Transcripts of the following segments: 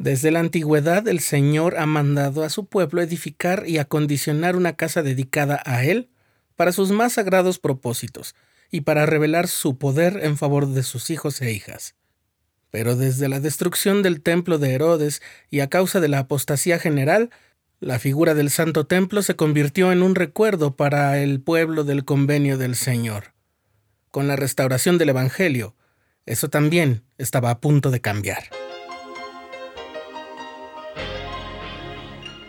Desde la antigüedad el Señor ha mandado a su pueblo edificar y acondicionar una casa dedicada a Él para sus más sagrados propósitos y para revelar su poder en favor de sus hijos e hijas. Pero desde la destrucción del templo de Herodes y a causa de la apostasía general, la figura del Santo Templo se convirtió en un recuerdo para el pueblo del convenio del Señor. Con la restauración del Evangelio, eso también estaba a punto de cambiar.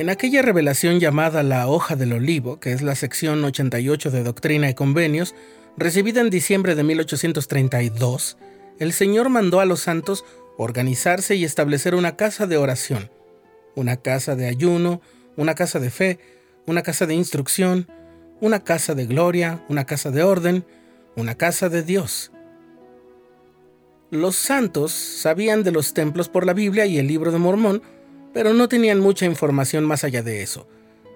En aquella revelación llamada la hoja del olivo, que es la sección 88 de Doctrina y Convenios, recibida en diciembre de 1832, el Señor mandó a los santos organizarse y establecer una casa de oración, una casa de ayuno, una casa de fe, una casa de instrucción, una casa de gloria, una casa de orden, una casa de Dios. Los santos sabían de los templos por la Biblia y el libro de Mormón, pero no tenían mucha información más allá de eso.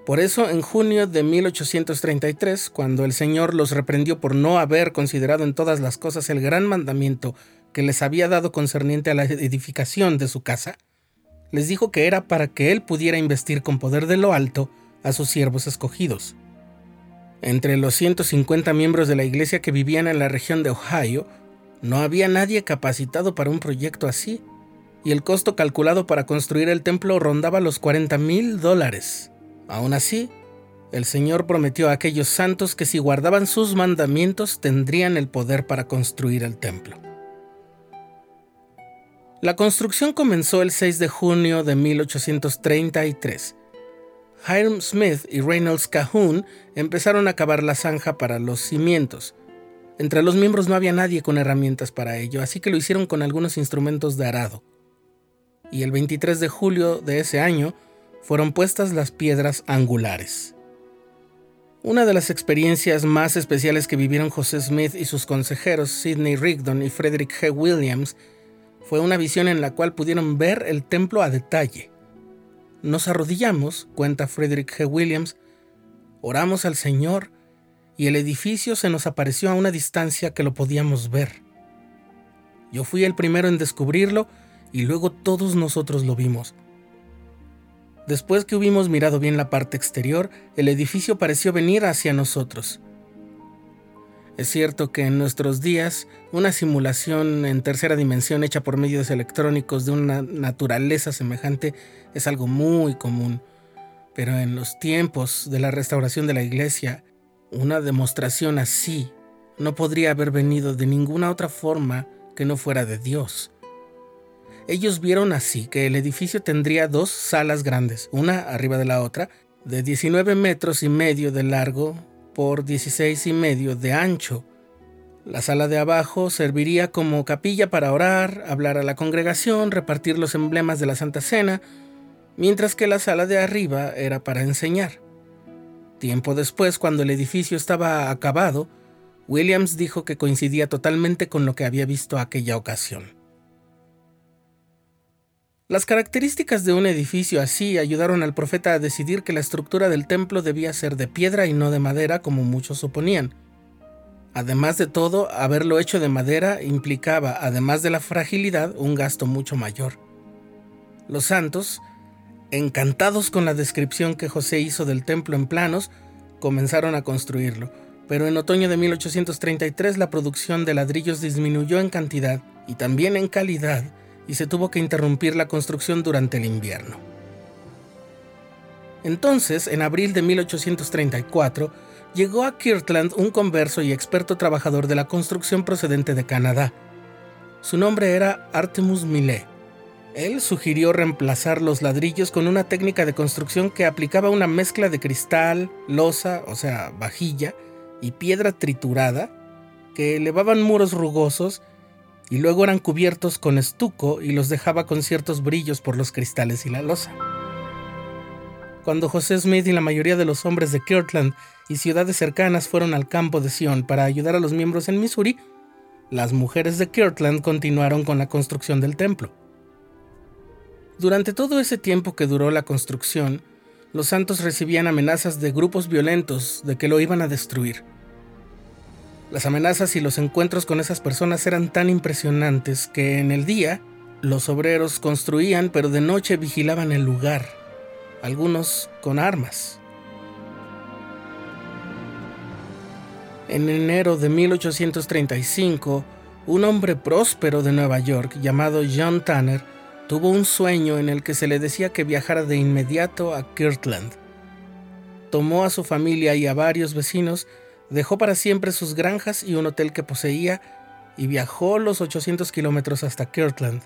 Por eso, en junio de 1833, cuando el Señor los reprendió por no haber considerado en todas las cosas el gran mandamiento que les había dado concerniente a la edificación de su casa, les dijo que era para que él pudiera investir con poder de lo alto a sus siervos escogidos. Entre los 150 miembros de la iglesia que vivían en la región de Ohio, no había nadie capacitado para un proyecto así, y el costo calculado para construir el templo rondaba los 40 mil dólares. Aún así, el Señor prometió a aquellos santos que si guardaban sus mandamientos tendrían el poder para construir el templo. La construcción comenzó el 6 de junio de 1833. Hiram Smith y Reynolds Cahoon empezaron a cavar la zanja para los cimientos. Entre los miembros no había nadie con herramientas para ello, así que lo hicieron con algunos instrumentos de arado y el 23 de julio de ese año fueron puestas las piedras angulares. Una de las experiencias más especiales que vivieron José Smith y sus consejeros Sidney Rigdon y Frederick G. Williams fue una visión en la cual pudieron ver el templo a detalle. Nos arrodillamos, cuenta Frederick G. Williams, oramos al Señor y el edificio se nos apareció a una distancia que lo podíamos ver. Yo fui el primero en descubrirlo y luego todos nosotros lo vimos. Después que hubimos mirado bien la parte exterior, el edificio pareció venir hacia nosotros. Es cierto que en nuestros días una simulación en tercera dimensión hecha por medios electrónicos de una naturaleza semejante es algo muy común, pero en los tiempos de la restauración de la iglesia, una demostración así no podría haber venido de ninguna otra forma que no fuera de Dios. Ellos vieron así que el edificio tendría dos salas grandes, una arriba de la otra, de 19 metros y medio de largo por 16 y medio de ancho. La sala de abajo serviría como capilla para orar, hablar a la congregación, repartir los emblemas de la Santa Cena, mientras que la sala de arriba era para enseñar. Tiempo después, cuando el edificio estaba acabado, Williams dijo que coincidía totalmente con lo que había visto aquella ocasión. Las características de un edificio así ayudaron al profeta a decidir que la estructura del templo debía ser de piedra y no de madera como muchos suponían. Además de todo, haberlo hecho de madera implicaba, además de la fragilidad, un gasto mucho mayor. Los santos, encantados con la descripción que José hizo del templo en planos, comenzaron a construirlo, pero en otoño de 1833 la producción de ladrillos disminuyó en cantidad y también en calidad y se tuvo que interrumpir la construcción durante el invierno. Entonces, en abril de 1834, llegó a Kirtland un converso y experto trabajador de la construcción procedente de Canadá. Su nombre era Artemus Millet. Él sugirió reemplazar los ladrillos con una técnica de construcción que aplicaba una mezcla de cristal, losa, o sea, vajilla, y piedra triturada, que elevaban muros rugosos y luego eran cubiertos con estuco y los dejaba con ciertos brillos por los cristales y la losa. Cuando José Smith y la mayoría de los hombres de Kirtland y ciudades cercanas fueron al campo de Sion para ayudar a los miembros en Missouri, las mujeres de Kirtland continuaron con la construcción del templo. Durante todo ese tiempo que duró la construcción, los santos recibían amenazas de grupos violentos de que lo iban a destruir. Las amenazas y los encuentros con esas personas eran tan impresionantes que en el día los obreros construían pero de noche vigilaban el lugar, algunos con armas. En enero de 1835, un hombre próspero de Nueva York llamado John Tanner tuvo un sueño en el que se le decía que viajara de inmediato a Kirtland. Tomó a su familia y a varios vecinos, dejó para siempre sus granjas y un hotel que poseía y viajó los 800 kilómetros hasta Kirtland.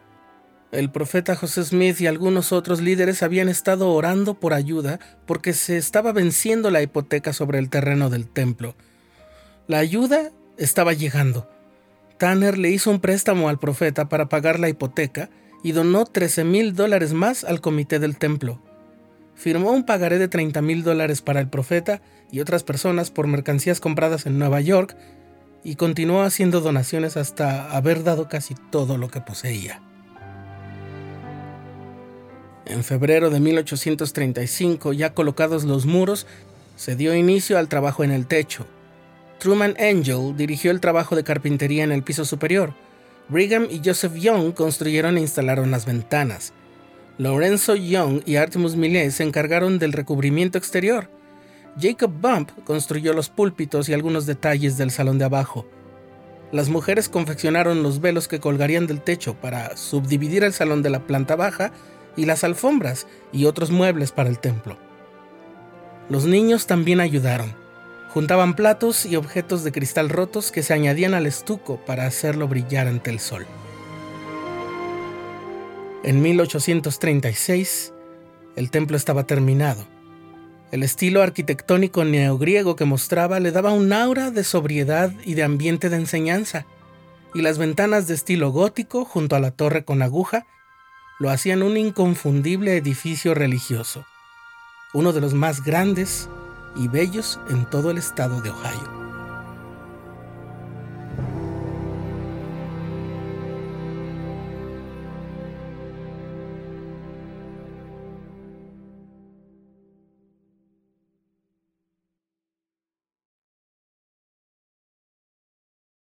El profeta José Smith y algunos otros líderes habían estado orando por ayuda porque se estaba venciendo la hipoteca sobre el terreno del templo. La ayuda estaba llegando. Tanner le hizo un préstamo al profeta para pagar la hipoteca y donó 13 mil dólares más al comité del templo. Firmó un pagaré de 30 mil dólares para el profeta y otras personas por mercancías compradas en Nueva York y continuó haciendo donaciones hasta haber dado casi todo lo que poseía. En febrero de 1835, ya colocados los muros, se dio inicio al trabajo en el techo. Truman Angel dirigió el trabajo de carpintería en el piso superior. Brigham y Joseph Young construyeron e instalaron las ventanas. Lorenzo Young y Artemus Millet se encargaron del recubrimiento exterior. Jacob Bump construyó los púlpitos y algunos detalles del salón de abajo. Las mujeres confeccionaron los velos que colgarían del techo para subdividir el salón de la planta baja y las alfombras y otros muebles para el templo. Los niños también ayudaron. Juntaban platos y objetos de cristal rotos que se añadían al estuco para hacerlo brillar ante el sol. En 1836, el templo estaba terminado. El estilo arquitectónico neogriego que mostraba le daba un aura de sobriedad y de ambiente de enseñanza, y las ventanas de estilo gótico junto a la torre con aguja lo hacían un inconfundible edificio religioso, uno de los más grandes y bellos en todo el estado de Ohio.